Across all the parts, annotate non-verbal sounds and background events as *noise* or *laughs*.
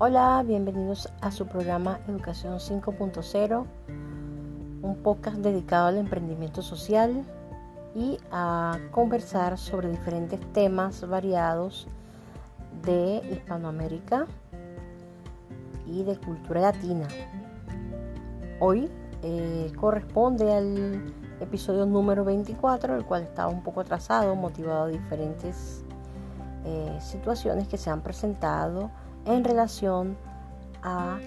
Hola, bienvenidos a su programa Educación 5.0, un podcast dedicado al emprendimiento social y a conversar sobre diferentes temas variados de Hispanoamérica y de cultura latina. Hoy eh, corresponde al episodio número 24, el cual está un poco atrasado, motivado de diferentes eh, situaciones que se han presentado en relación a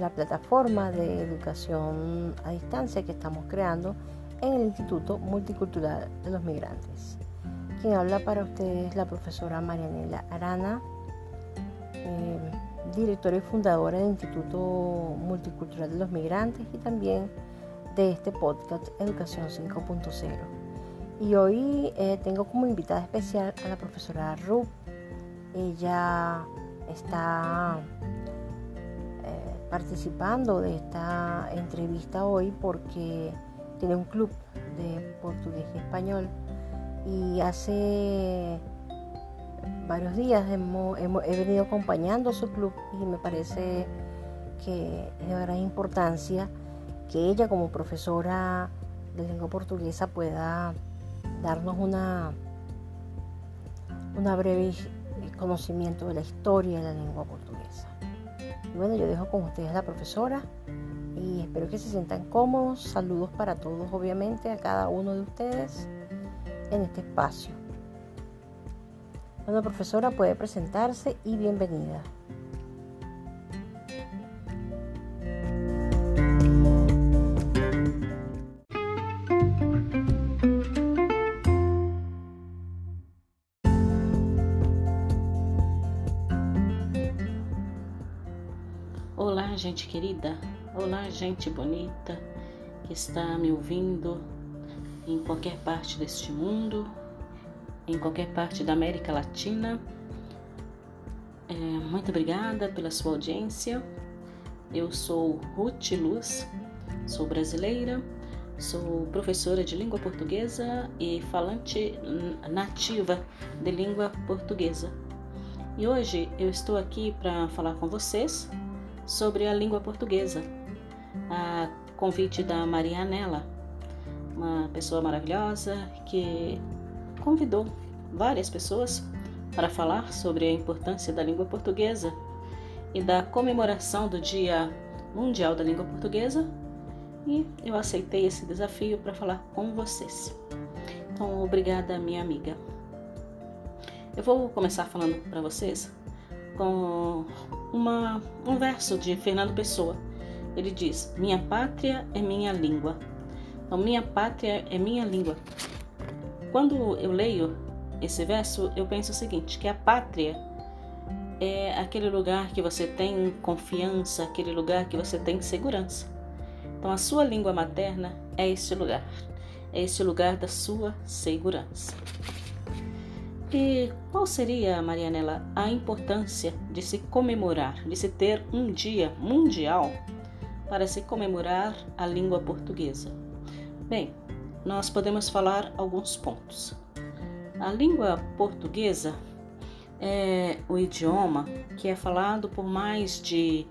la plataforma de educación a distancia que estamos creando en el Instituto Multicultural de los Migrantes. Quien habla para ustedes es la profesora Marianela Arana, eh, directora y fundadora del Instituto Multicultural de los Migrantes y también de este podcast Educación 5.0. Y hoy eh, tengo como invitada especial a la profesora Ruth. Ella está eh, participando de esta entrevista hoy porque tiene un club de portugués y español. Y hace varios días he venido acompañando su club y me parece que es de gran importancia que ella como profesora de lengua portuguesa pueda darnos una, una breve conocimiento de la historia de la lengua portuguesa. Y bueno, yo dejo con ustedes la profesora y espero que se sientan cómodos. Saludos para todos, obviamente, a cada uno de ustedes en este espacio. Bueno, profesora, puede presentarse y bienvenida. Gente querida, olá, gente bonita que está me ouvindo em qualquer parte deste mundo, em qualquer parte da América Latina. É, muito obrigada pela sua audiência. Eu sou Ruth Luz, sou brasileira, sou professora de língua portuguesa e falante nativa de língua portuguesa. E hoje eu estou aqui para falar com vocês sobre a língua portuguesa, a convite da Marianela, uma pessoa maravilhosa que convidou várias pessoas para falar sobre a importância da língua portuguesa e da comemoração do Dia Mundial da Língua Portuguesa. E eu aceitei esse desafio para falar com vocês. Então, obrigada, minha amiga. Eu vou começar falando para vocês com uma, um verso de Fernando Pessoa. Ele diz: Minha pátria é minha língua. Então, minha pátria é minha língua. Quando eu leio esse verso, eu penso o seguinte: que a pátria é aquele lugar que você tem confiança, aquele lugar que você tem segurança. Então, a sua língua materna é esse lugar, é esse lugar da sua segurança. E qual seria, Marianela, a importância de se comemorar, de se ter um dia mundial para se comemorar a língua portuguesa? Bem, nós podemos falar alguns pontos. A língua portuguesa é o idioma que é falado por mais de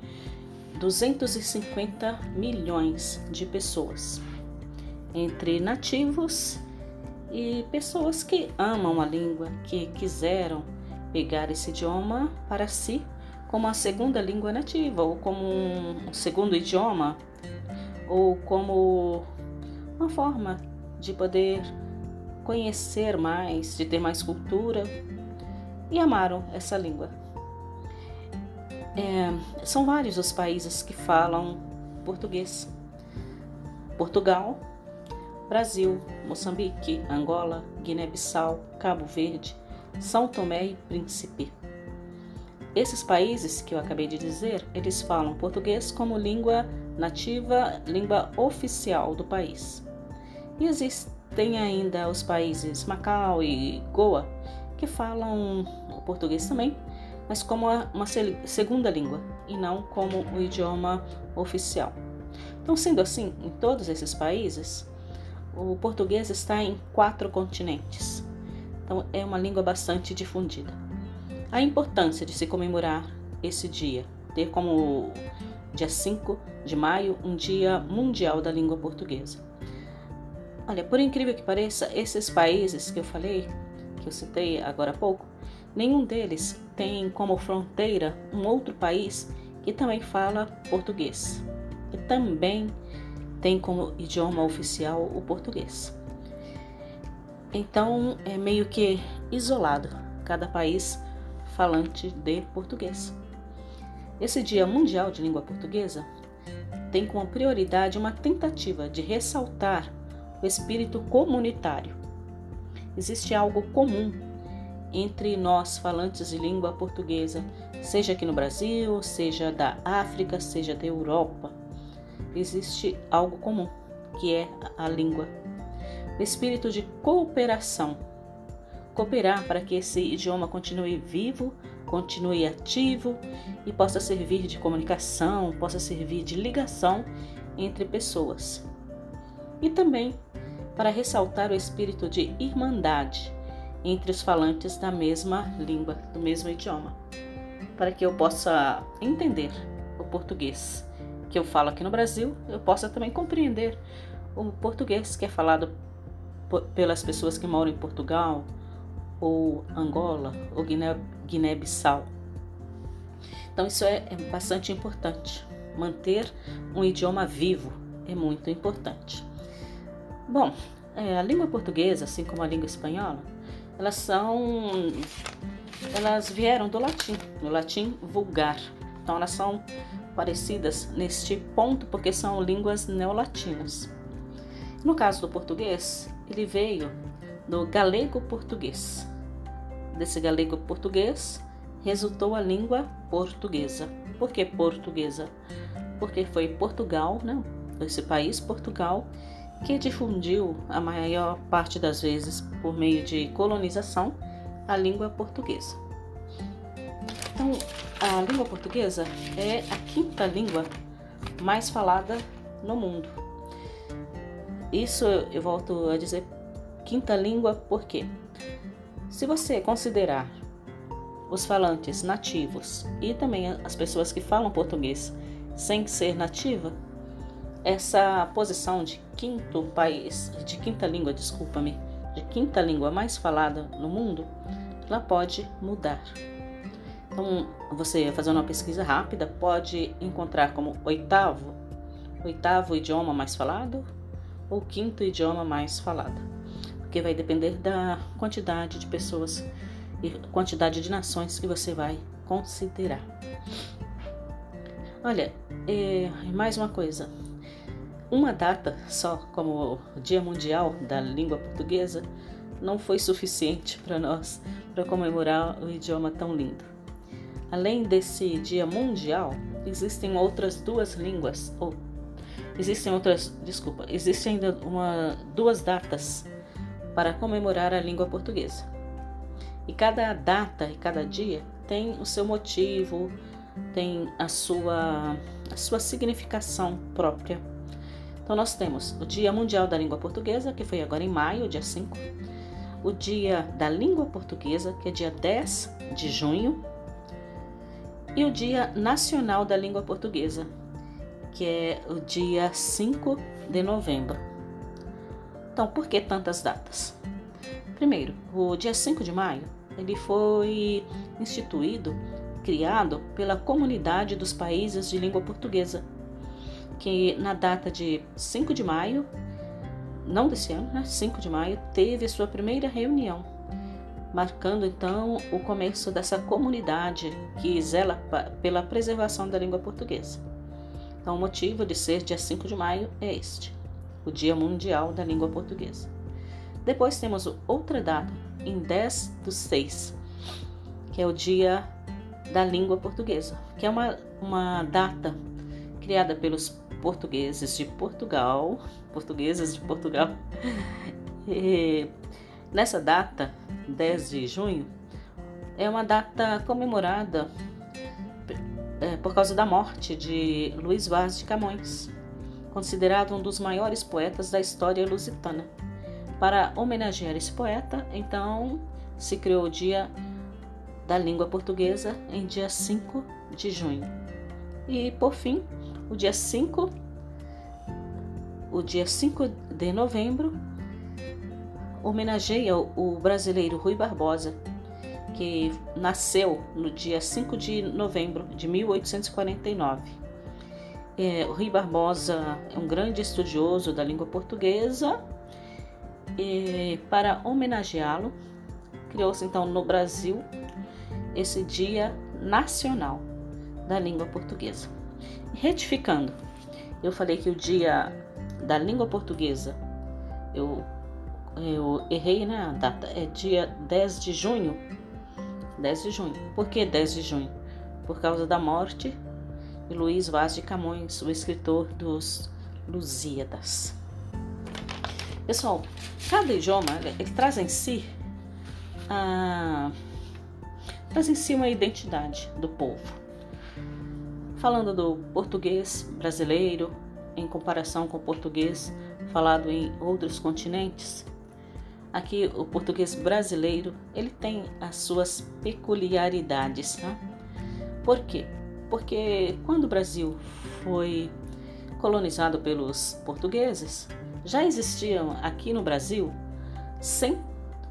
250 milhões de pessoas, entre nativos e pessoas que amam a língua, que quiseram pegar esse idioma para si como a segunda língua nativa, ou como um segundo idioma, ou como uma forma de poder conhecer mais, de ter mais cultura e amaram essa língua. É, são vários os países que falam português. Portugal Brasil, Moçambique, Angola, Guiné-Bissau, Cabo Verde, São Tomé e Príncipe. Esses países que eu acabei de dizer, eles falam português como língua nativa, língua oficial do país. E existem ainda os países Macau e Goa, que falam o português também, mas como uma segunda língua e não como o idioma oficial. Então, sendo assim, em todos esses países, o português está em quatro continentes, então é uma língua bastante difundida. A importância de se comemorar esse dia, ter como dia 5 de maio um dia mundial da língua portuguesa. Olha, por incrível que pareça, esses países que eu falei, que eu citei agora há pouco, nenhum deles tem como fronteira um outro país que também fala português e também tem como idioma oficial o português. Então é meio que isolado cada país falante de português. Esse Dia Mundial de Língua Portuguesa tem como prioridade uma tentativa de ressaltar o espírito comunitário. Existe algo comum entre nós falantes de língua portuguesa, seja aqui no Brasil, seja da África, seja da Europa. Existe algo comum, que é a língua. Espírito de cooperação. Cooperar para que esse idioma continue vivo, continue ativo e possa servir de comunicação, possa servir de ligação entre pessoas. E também para ressaltar o espírito de irmandade entre os falantes da mesma língua, do mesmo idioma, para que eu possa entender o português que eu falo aqui no Brasil, eu possa também compreender o português que é falado pelas pessoas que moram em Portugal, ou Angola, ou Guiné-Bissau. Então, isso é, é bastante importante. Manter um idioma vivo é muito importante. Bom, é, a língua portuguesa, assim como a língua espanhola, elas são. Elas vieram do latim, do latim vulgar. Então elas são parecidas neste ponto porque são línguas neolatinas. No caso do português, ele veio do galego-português. Desse galego-português resultou a língua portuguesa. Por que portuguesa? Porque foi Portugal, né? esse país, Portugal, que difundiu a maior parte das vezes por meio de colonização a língua portuguesa. Então, a língua portuguesa é a quinta língua mais falada no mundo. Isso eu volto a dizer quinta língua porque se você considerar os falantes nativos e também as pessoas que falam português sem ser nativa, essa posição de quinto país, de quinta língua, desculpa-me, de quinta língua mais falada no mundo, ela pode mudar. Então, você fazendo uma pesquisa rápida pode encontrar como oitavo, oitavo idioma mais falado ou quinto idioma mais falado, porque vai depender da quantidade de pessoas e quantidade de nações que você vai considerar. Olha, é, mais uma coisa, uma data só, como Dia Mundial da Língua Portuguesa, não foi suficiente para nós para comemorar o idioma tão lindo. Além desse Dia Mundial, existem outras duas línguas, ou existem outras, desculpa, existem ainda uma, duas datas para comemorar a língua portuguesa. E cada data e cada dia tem o seu motivo, tem a sua, a sua significação própria então, nós temos o Dia Mundial da Língua Portuguesa, que foi agora em maio, dia 5. O Dia da Língua Portuguesa, que é dia 10 de junho. E o Dia Nacional da Língua Portuguesa, que é o dia 5 de novembro. Então, por que tantas datas? Primeiro, o dia 5 de maio, ele foi instituído, criado pela Comunidade dos Países de Língua Portuguesa, que na data de 5 de maio, não desse ano, né? 5 de maio, teve sua primeira reunião, marcando então o começo dessa comunidade que zela pela preservação da língua portuguesa. Então, o motivo de ser dia 5 de maio é este, o Dia Mundial da Língua Portuguesa. Depois temos outra data, em 10 do 6, que é o Dia da Língua Portuguesa, que é uma, uma data criada pelos portugueses de Portugal, portuguesas de Portugal. *laughs* Nessa data, 10 de junho, é uma data comemorada é, por causa da morte de Luís Vaz de Camões, considerado um dos maiores poetas da história lusitana. Para homenagear esse poeta, então se criou o Dia da Língua Portuguesa em dia 5 de junho. E por fim, o dia 5, o dia 5 de novembro, homenageia o brasileiro Rui Barbosa, que nasceu no dia 5 de novembro de 1849. É, Rui Barbosa é um grande estudioso da língua portuguesa e, para homenageá-lo, criou-se então no Brasil esse Dia Nacional da Língua Portuguesa. Retificando, eu falei que o Dia da Língua Portuguesa, eu, eu errei né, data, é dia 10 de junho. 10 de junho. Por que 10 de junho? Por causa da morte de Luiz Vaz de Camões, o escritor dos Lusíadas. Pessoal, cada idioma ele traz em si a, traz em si uma identidade do povo. Falando do português brasileiro em comparação com o português falado em outros continentes, aqui o português brasileiro ele tem as suas peculiaridades. Tá? Por quê? Porque quando o Brasil foi colonizado pelos portugueses, já existiam aqui no Brasil 100,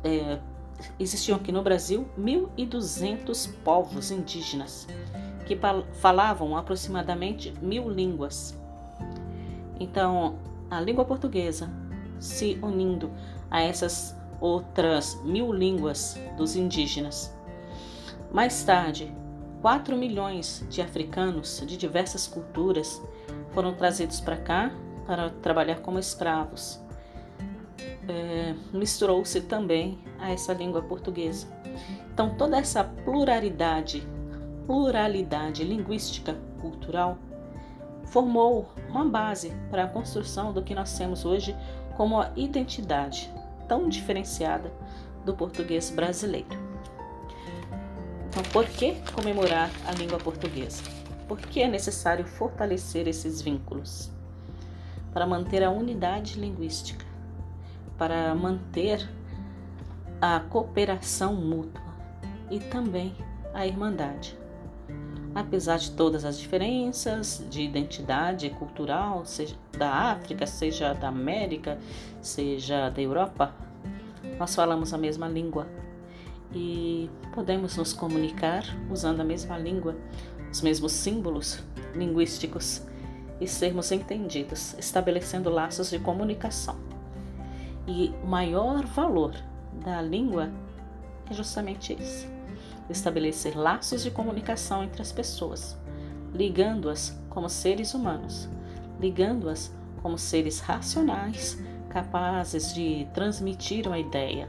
é, existiam aqui no Brasil 1.200 povos indígenas que falavam aproximadamente mil línguas. Então, a língua portuguesa se unindo a essas outras mil línguas dos indígenas. Mais tarde, 4 milhões de africanos de diversas culturas foram trazidos para cá para trabalhar como escravos. É, Misturou-se também a essa língua portuguesa. Então, toda essa pluralidade, pluralidade linguística, cultural, formou uma base para a construção do que nós temos hoje como a identidade tão diferenciada do português brasileiro. Então, por que comemorar a língua portuguesa? Por que é necessário fortalecer esses vínculos? Para manter a unidade linguística, para manter a cooperação mútua e também a irmandade. Apesar de todas as diferenças de identidade cultural, seja da África, seja da América, seja da Europa, nós falamos a mesma língua e podemos nos comunicar usando a mesma língua, os mesmos símbolos linguísticos e sermos entendidos, estabelecendo laços de comunicação. E o maior valor da língua é justamente isso: estabelecer laços de comunicação entre as pessoas, ligando-as como seres humanos, ligando-as como seres racionais, capazes de transmitir uma ideia,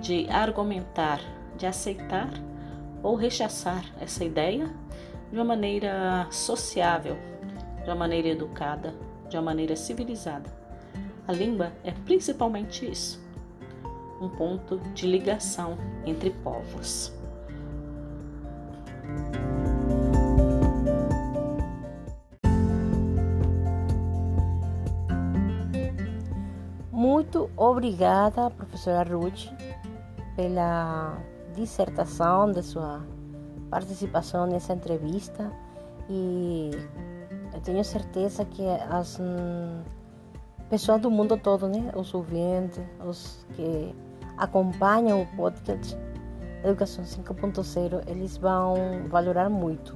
de argumentar, de aceitar ou rechaçar essa ideia de uma maneira sociável, de uma maneira educada, de uma maneira civilizada. A língua é principalmente isso, um ponto de ligação entre povos. Obrigada, professora Ruth, pela dissertação de sua participação nessa entrevista e eu tenho certeza que as hum, pessoas do mundo todo, né, os ouvintes, os que acompanham o podcast Educação 5.0, eles vão valorar muito.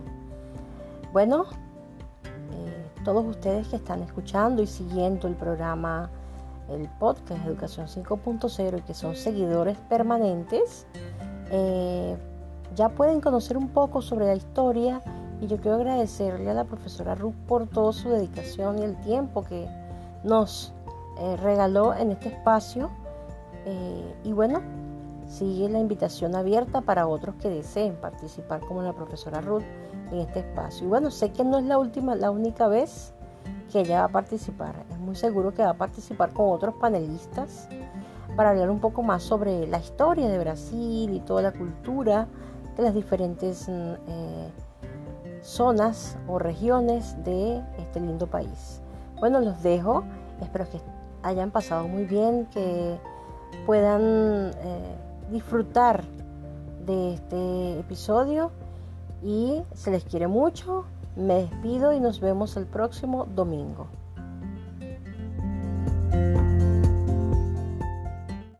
Bueno, eh, todos ustedes que están escuchando y siguiendo el programa el podcast Educación 5.0 y que son seguidores permanentes, eh, ya pueden conocer un poco sobre la historia y yo quiero agradecerle a la profesora Ruth por toda su dedicación y el tiempo que nos eh, regaló en este espacio. Eh, y bueno, sigue la invitación abierta para otros que deseen participar como la profesora Ruth en este espacio. Y bueno, sé que no es la última, la única vez que ella va a participar. Es muy seguro que va a participar con otros panelistas para hablar un poco más sobre la historia de Brasil y toda la cultura de las diferentes mm, eh, zonas o regiones de este lindo país. Bueno, los dejo. Espero que hayan pasado muy bien, que puedan eh, disfrutar de este episodio Y se les quiere mucho. Me despido y nos vemos el próximo domingo.